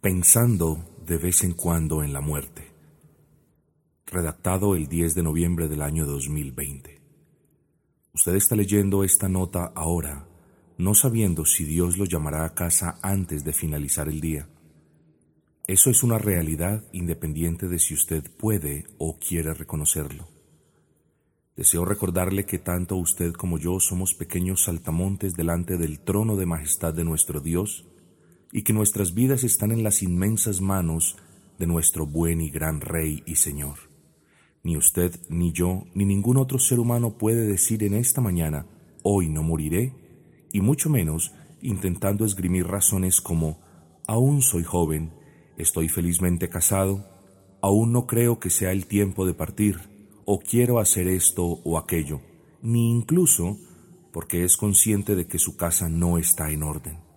Pensando de vez en cuando en la muerte. Redactado el 10 de noviembre del año 2020. Usted está leyendo esta nota ahora, no sabiendo si Dios lo llamará a casa antes de finalizar el día. Eso es una realidad independiente de si usted puede o quiere reconocerlo. Deseo recordarle que tanto usted como yo somos pequeños saltamontes delante del trono de majestad de nuestro Dios y que nuestras vidas están en las inmensas manos de nuestro buen y gran Rey y Señor. Ni usted, ni yo, ni ningún otro ser humano puede decir en esta mañana, hoy no moriré, y mucho menos intentando esgrimir razones como, aún soy joven, estoy felizmente casado, aún no creo que sea el tiempo de partir, o quiero hacer esto o aquello, ni incluso porque es consciente de que su casa no está en orden.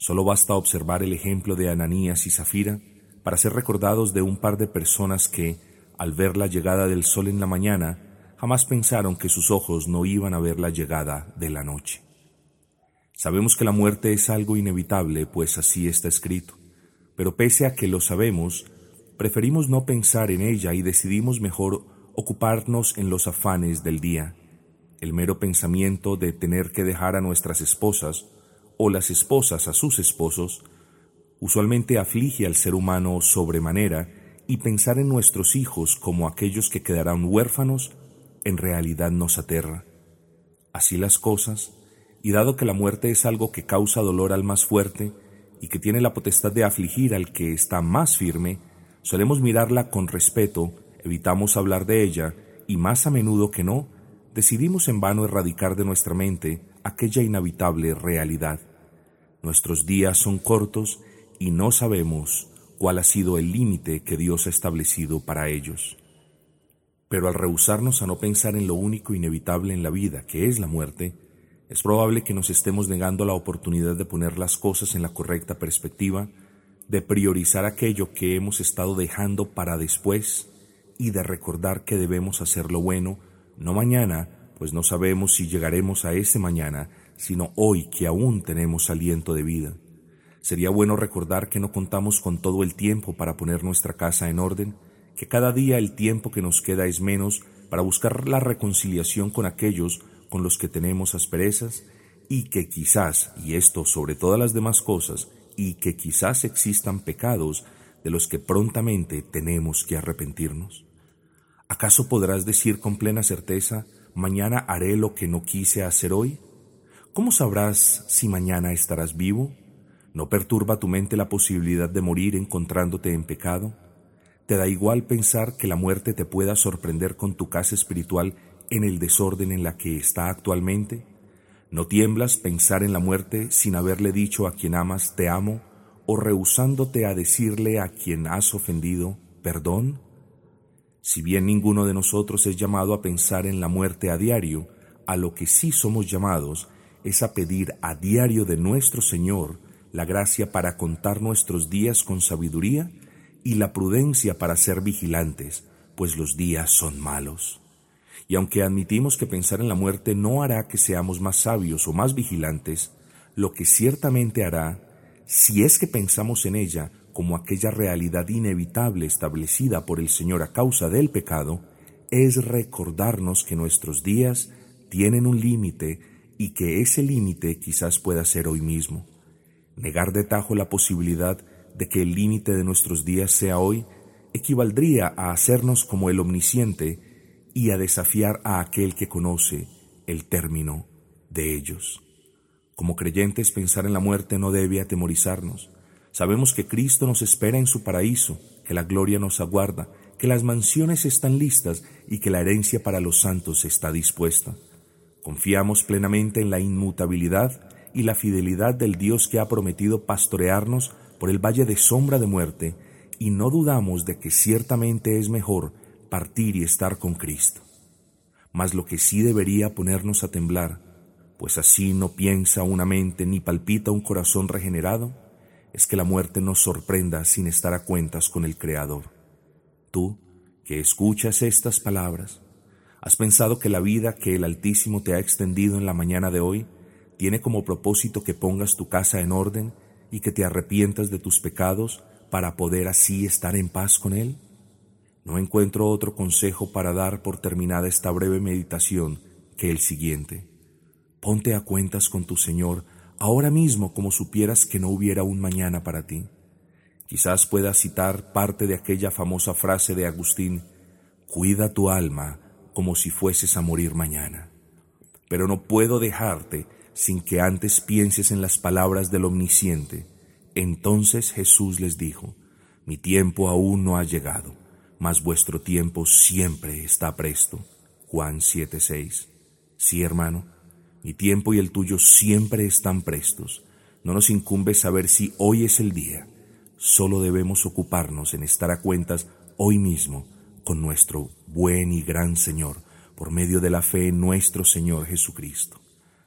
Solo basta observar el ejemplo de Ananías y Zafira para ser recordados de un par de personas que, al ver la llegada del sol en la mañana, jamás pensaron que sus ojos no iban a ver la llegada de la noche. Sabemos que la muerte es algo inevitable, pues así está escrito, pero pese a que lo sabemos, preferimos no pensar en ella y decidimos mejor ocuparnos en los afanes del día. El mero pensamiento de tener que dejar a nuestras esposas o las esposas a sus esposos, usualmente aflige al ser humano sobremanera y pensar en nuestros hijos como aquellos que quedarán huérfanos en realidad nos aterra. Así las cosas, y dado que la muerte es algo que causa dolor al más fuerte y que tiene la potestad de afligir al que está más firme, solemos mirarla con respeto, evitamos hablar de ella y más a menudo que no, decidimos en vano erradicar de nuestra mente aquella inhabitable realidad. Nuestros días son cortos y no sabemos cuál ha sido el límite que Dios ha establecido para ellos. Pero al rehusarnos a no pensar en lo único inevitable en la vida, que es la muerte, es probable que nos estemos negando la oportunidad de poner las cosas en la correcta perspectiva, de priorizar aquello que hemos estado dejando para después y de recordar que debemos hacer lo bueno, no mañana, pues no sabemos si llegaremos a ese mañana, sino hoy que aún tenemos aliento de vida. Sería bueno recordar que no contamos con todo el tiempo para poner nuestra casa en orden, que cada día el tiempo que nos queda es menos para buscar la reconciliación con aquellos con los que tenemos asperezas y que quizás, y esto sobre todas las demás cosas, y que quizás existan pecados de los que prontamente tenemos que arrepentirnos. ¿Acaso podrás decir con plena certeza, mañana haré lo que no quise hacer hoy? ¿Cómo sabrás si mañana estarás vivo? ¿No perturba tu mente la posibilidad de morir encontrándote en pecado? ¿Te da igual pensar que la muerte te pueda sorprender con tu casa espiritual en el desorden en la que está actualmente? ¿No tiemblas pensar en la muerte sin haberle dicho a quien amas te amo o rehusándote a decirle a quien has ofendido perdón? Si bien ninguno de nosotros es llamado a pensar en la muerte a diario, a lo que sí somos llamados es a pedir a diario de nuestro Señor la gracia para contar nuestros días con sabiduría y la prudencia para ser vigilantes, pues los días son malos. Y aunque admitimos que pensar en la muerte no hará que seamos más sabios o más vigilantes, lo que ciertamente hará, si es que pensamos en ella como aquella realidad inevitable establecida por el Señor a causa del pecado, es recordarnos que nuestros días tienen un límite y que ese límite quizás pueda ser hoy mismo. Negar de tajo la posibilidad de que el límite de nuestros días sea hoy equivaldría a hacernos como el omnisciente y a desafiar a aquel que conoce el término de ellos. Como creyentes pensar en la muerte no debe atemorizarnos. Sabemos que Cristo nos espera en su paraíso, que la gloria nos aguarda, que las mansiones están listas y que la herencia para los santos está dispuesta. Confiamos plenamente en la inmutabilidad y la fidelidad del Dios que ha prometido pastorearnos por el valle de sombra de muerte, y no dudamos de que ciertamente es mejor partir y estar con Cristo. Mas lo que sí debería ponernos a temblar, pues así no piensa una mente ni palpita un corazón regenerado, es que la muerte nos sorprenda sin estar a cuentas con el Creador. Tú, que escuchas estas palabras, ¿Has pensado que la vida que el Altísimo te ha extendido en la mañana de hoy tiene como propósito que pongas tu casa en orden y que te arrepientas de tus pecados para poder así estar en paz con Él? No encuentro otro consejo para dar por terminada esta breve meditación que el siguiente. Ponte a cuentas con tu Señor ahora mismo como supieras que no hubiera un mañana para ti. Quizás puedas citar parte de aquella famosa frase de Agustín, cuida tu alma como si fueses a morir mañana. Pero no puedo dejarte sin que antes pienses en las palabras del Omnisciente. Entonces Jesús les dijo, mi tiempo aún no ha llegado, mas vuestro tiempo siempre está presto. Juan 7:6. Sí, hermano, mi tiempo y el tuyo siempre están prestos. No nos incumbe saber si hoy es el día. Solo debemos ocuparnos en estar a cuentas hoy mismo con nuestro buen y gran Señor, por medio de la fe en nuestro Señor Jesucristo.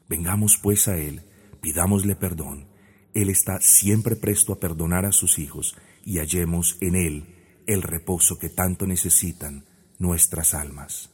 Vengamos pues a Él, pidámosle perdón. Él está siempre presto a perdonar a sus hijos y hallemos en Él el reposo que tanto necesitan nuestras almas.